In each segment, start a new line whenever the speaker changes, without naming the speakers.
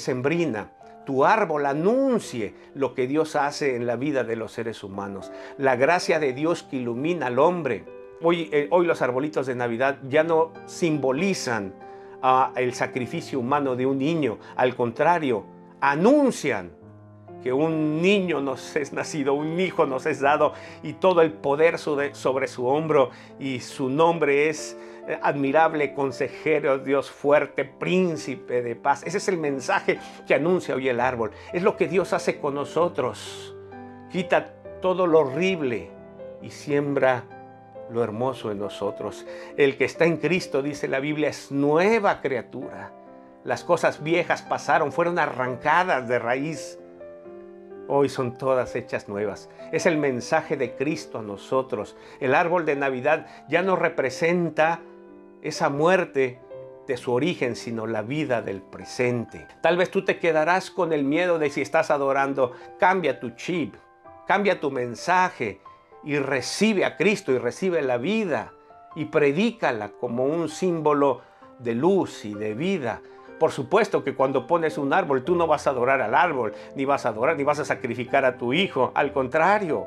sembrina, tu árbol anuncie lo que Dios hace en la vida de los seres humanos. La gracia de Dios que ilumina al hombre. Hoy, eh, hoy los arbolitos de Navidad ya no simbolizan ah, el sacrificio humano de un niño. Al contrario, anuncian que un niño nos es nacido, un hijo nos es dado y todo el poder sobre su hombro y su nombre es admirable consejero, Dios fuerte, príncipe de paz. Ese es el mensaje que anuncia hoy el árbol. Es lo que Dios hace con nosotros. Quita todo lo horrible y siembra lo hermoso en nosotros. El que está en Cristo, dice la Biblia, es nueva criatura. Las cosas viejas pasaron, fueron arrancadas de raíz hoy son todas hechas nuevas. Es el mensaje de Cristo a nosotros. El árbol de Navidad ya no representa esa muerte de su origen, sino la vida del presente. Tal vez tú te quedarás con el miedo de si estás adorando. Cambia tu chip, cambia tu mensaje y recibe a Cristo y recibe la vida y predícala como un símbolo de luz y de vida. Por supuesto que cuando pones un árbol, tú no vas a adorar al árbol, ni vas a adorar, ni vas a sacrificar a tu hijo. Al contrario,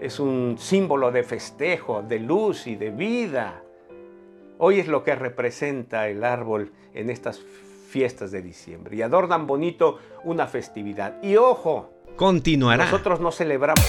es un símbolo de festejo, de luz y de vida. Hoy es lo que representa el árbol en estas fiestas de diciembre y adornan bonito una festividad. Y ojo, continuará. Nosotros no celebramos